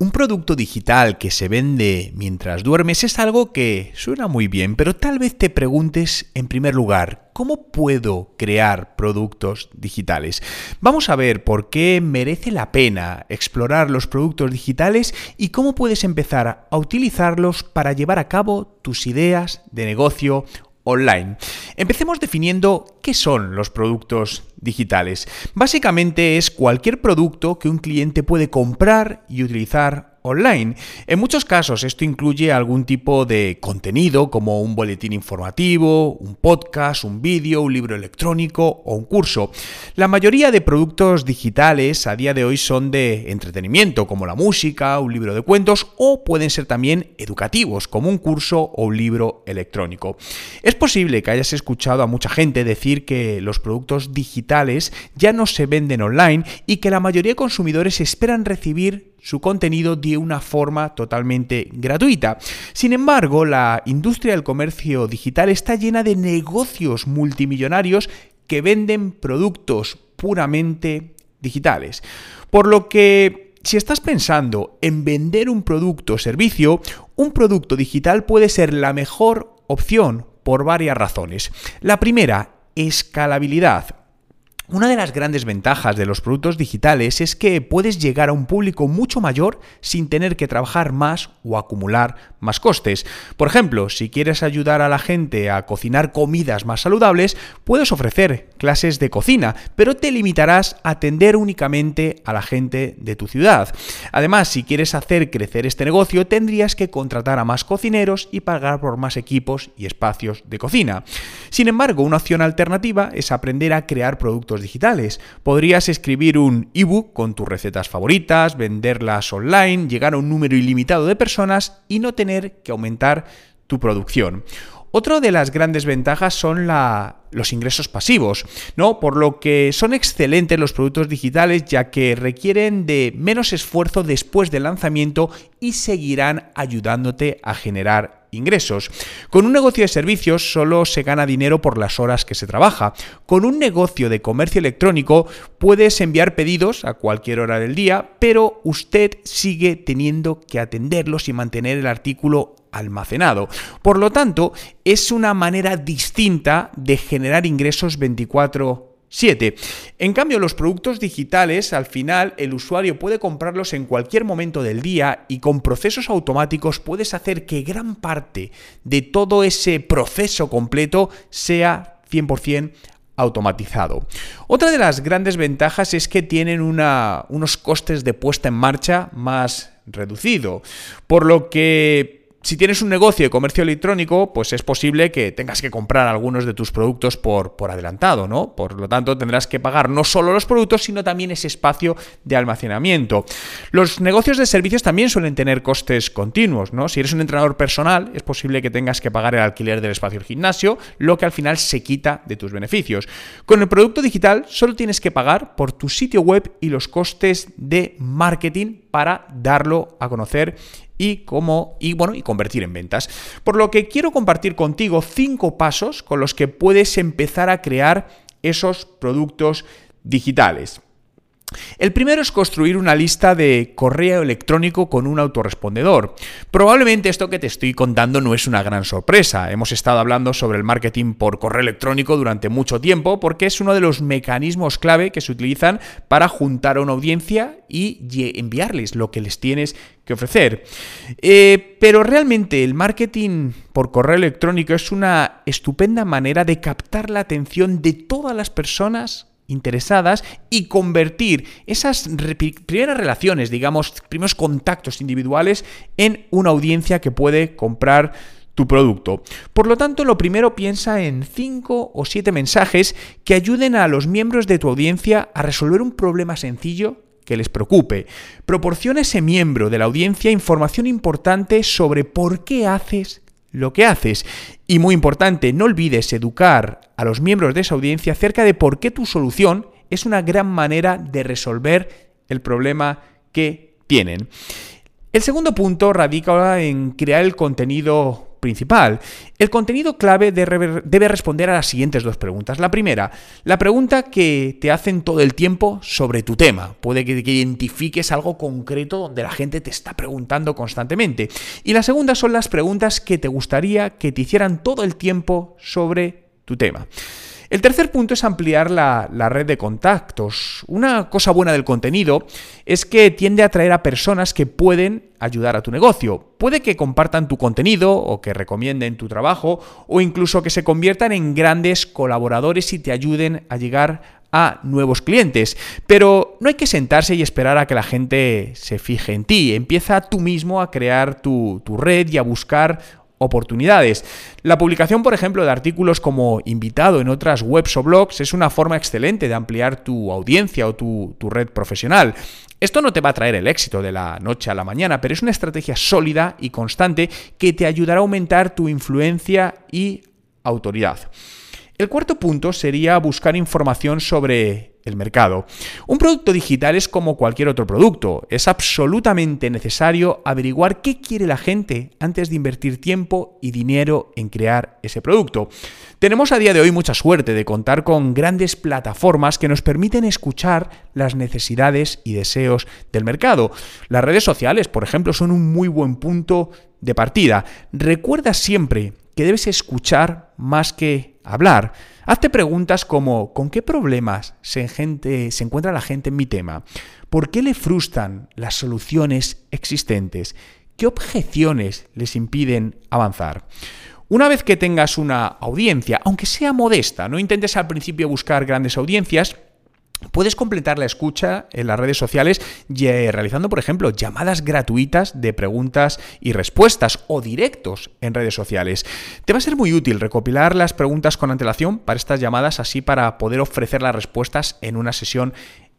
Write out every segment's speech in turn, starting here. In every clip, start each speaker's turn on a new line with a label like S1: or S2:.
S1: Un producto digital que se vende mientras duermes es algo que suena muy bien, pero tal vez te preguntes en primer lugar, ¿cómo puedo crear productos digitales? Vamos a ver por qué merece la pena explorar los productos digitales y cómo puedes empezar a utilizarlos para llevar a cabo tus ideas de negocio online. Empecemos definiendo qué son los productos digitales. Básicamente es cualquier producto que un cliente puede comprar y utilizar online. En muchos casos esto incluye algún tipo de contenido como un boletín informativo, un podcast, un vídeo, un libro electrónico o un curso. La mayoría de productos digitales a día de hoy son de entretenimiento como la música, un libro de cuentos o pueden ser también educativos como un curso o un libro electrónico. Es posible que hayas escuchado a mucha gente decir que los productos digitales ya no se venden online y que la mayoría de consumidores esperan recibir su contenido de una forma totalmente gratuita. Sin embargo, la industria del comercio digital está llena de negocios multimillonarios que venden productos puramente digitales. Por lo que si estás pensando en vender un producto o servicio, un producto digital puede ser la mejor opción por varias razones. La primera, escalabilidad. Una de las grandes ventajas de los productos digitales es que puedes llegar a un público mucho mayor sin tener que trabajar más o acumular más costes. Por ejemplo, si quieres ayudar a la gente a cocinar comidas más saludables, puedes ofrecer clases de cocina, pero te limitarás a atender únicamente a la gente de tu ciudad. Además, si quieres hacer crecer este negocio, tendrías que contratar a más cocineros y pagar por más equipos y espacios de cocina. Sin embargo, una opción alternativa es aprender a crear productos digitales. Podrías escribir un ebook con tus recetas favoritas, venderlas online, llegar a un número ilimitado de personas y no tener que aumentar tu producción. Otra de las grandes ventajas son los ingresos pasivos, ¿no? Por lo que son excelentes los productos digitales ya que requieren de menos esfuerzo después del lanzamiento y seguirán ayudándote a generar ingresos. Con un negocio de servicios solo se gana dinero por las horas que se trabaja. Con un negocio de comercio electrónico puedes enviar pedidos a cualquier hora del día, pero usted sigue teniendo que atenderlos y mantener el artículo almacenado. Por lo tanto, es una manera distinta de generar ingresos 24 7. En cambio, los productos digitales, al final, el usuario puede comprarlos en cualquier momento del día y con procesos automáticos puedes hacer que gran parte de todo ese proceso completo sea 100% automatizado. Otra de las grandes ventajas es que tienen unos costes de puesta en marcha más reducido, por lo que si tienes un negocio de comercio electrónico, pues es posible que tengas que comprar algunos de tus productos por, por, adelantado, ¿no? Por lo tanto, tendrás que pagar no solo los productos, sino también ese espacio de almacenamiento. Los negocios de servicios también suelen tener costes continuos, ¿no? Si eres un entrenador personal, es posible que tengas que pagar el alquiler del espacio del gimnasio, lo que al final se quita de tus beneficios. Con el producto digital, solo tienes que pagar por tu sitio web y los costes de marketing para darlo a conocer y cómo y bueno y convertir en ventas. Por lo que quiero compartir contigo cinco pasos con los que puedes empezar a crear esos productos digitales. El primero es construir una lista de correo electrónico con un autorrespondedor. Probablemente esto que te estoy contando no es una gran sorpresa. Hemos estado hablando sobre el marketing por correo electrónico durante mucho tiempo porque es uno de los mecanismos clave que se utilizan para juntar a una audiencia y enviarles lo que les tienes que ofrecer. Eh, pero realmente el marketing por correo electrónico es una estupenda manera de captar la atención de todas las personas interesadas y convertir esas primeras relaciones, digamos, primeros contactos individuales en una audiencia que puede comprar tu producto. Por lo tanto, lo primero piensa en 5 o 7 mensajes que ayuden a los miembros de tu audiencia a resolver un problema sencillo que les preocupe. Proporciona a ese miembro de la audiencia información importante sobre por qué haces lo que haces. Y muy importante, no olvides educar a los miembros de esa audiencia acerca de por qué tu solución es una gran manera de resolver el problema que tienen. El segundo punto radica en crear el contenido principal. El contenido clave debe responder a las siguientes dos preguntas. La primera, la pregunta que te hacen todo el tiempo sobre tu tema. Puede que, identifiques algo concreto donde la gente te está preguntando constantemente. Y la segunda son las preguntas que te gustaría que te hicieran todo el tiempo sobre tu tema. El tercer punto es ampliar la, red de contactos. Una cosa buena del contenido es que tiende a atraer a personas que pueden ayudar a tu negocio. Puede que compartan tu contenido o que recomienden tu trabajo o incluso que se conviertan en grandes colaboradores y te ayuden a llegar a nuevos clientes. Pero no hay que sentarse y esperar a que la gente se fije en ti. Empieza tú mismo a crear tu, tu red y a buscar oportunidades. La publicación, por ejemplo, de artículos como invitado en otras webs o blogs es una forma excelente de ampliar tu audiencia o tu, red profesional. Esto no te va a traer el éxito de la noche a la mañana, pero es una estrategia sólida y constante que te ayudará a aumentar tu influencia y autoridad. El cuarto punto sería buscar información sobre el mercado. Un producto digital es como cualquier otro producto. Es absolutamente necesario averiguar qué quiere la gente antes de invertir tiempo y dinero en crear ese producto. Tenemos a día de hoy mucha suerte de contar con grandes plataformas que nos permiten escuchar las necesidades y deseos del mercado. Las redes sociales, por ejemplo, son un muy buen punto de partida. Recuerda siempre que debes escuchar más que hablar. Hazte preguntas como ¿con qué problemas se, se encuentra la gente en mi tema? ¿Por qué le frustran las soluciones existentes? ¿Qué objeciones les impiden avanzar? Una vez que tengas una audiencia, aunque sea modesta, no intentes al principio buscar grandes audiencias, Puedes completar la escucha en las redes sociales realizando, por ejemplo, llamadas gratuitas de preguntas y respuestas o directos en redes sociales. Te va a ser muy útil recopilar las preguntas con antelación para estas llamadas, así para poder ofrecer las respuestas en una sesión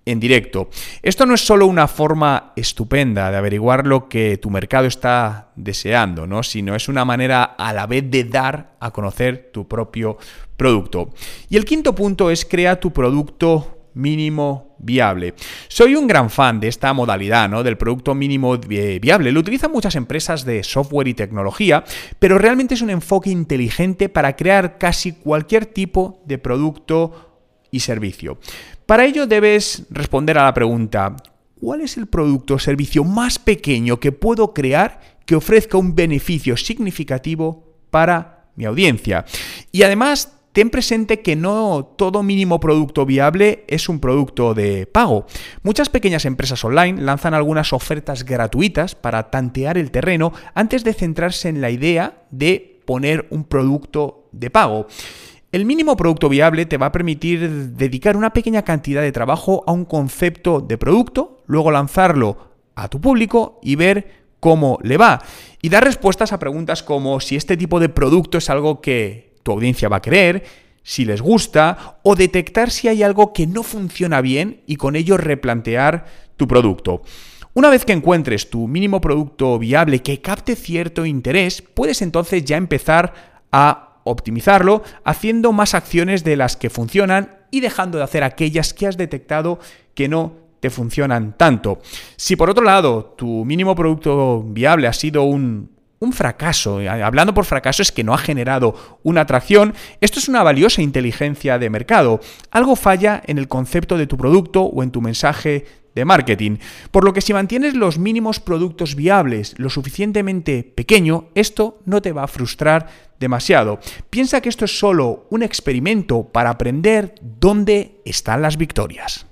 S1: en directo. Esto no es solo una forma estupenda de averiguar lo que tu mercado está deseando, ¿no? sino es una manera a la vez de dar a conocer tu propio producto. Y el quinto punto es crea tu producto mínimo viable. Soy un gran fan de esta modalidad, ¿no? Del producto mínimo viable. Lo utilizan muchas empresas de software y tecnología, pero realmente es un enfoque inteligente para crear casi cualquier tipo de producto y servicio. Para ello debes responder a la pregunta, ¿cuál es el producto o servicio más pequeño que puedo crear que ofrezca un beneficio significativo para mi audiencia? Y además ten presente que no todo mínimo producto viable es un producto de pago. Muchas pequeñas empresas online lanzan algunas ofertas gratuitas para tantear el terreno antes de centrarse en la idea de poner un producto de pago. El mínimo producto viable te va a permitir dedicar una pequeña cantidad de trabajo a un concepto de producto, luego lanzarlo a tu público y ver cómo le va. Y dar respuestas a preguntas como si este tipo de producto es algo que tu audiencia va a querer, si les gusta, o detectar si hay algo que no funciona bien y con ello replantear tu producto. Una vez que encuentres tu mínimo producto viable que capte cierto interés, puedes entonces ya empezar a optimizarlo haciendo más acciones de las que funcionan y dejando de hacer aquellas que has detectado que no te funcionan tanto. Si por otro lado tu mínimo producto viable ha sido un, un fracaso. Hablando por fracaso es que no ha generado una atracción. Esto es una valiosa inteligencia de mercado. Algo falla en el concepto de tu producto o en tu mensaje de marketing. Por lo que si mantienes los mínimos productos viables lo suficientemente pequeño, esto no te va a frustrar demasiado. Piensa que esto es solo un experimento para aprender dónde están las victorias.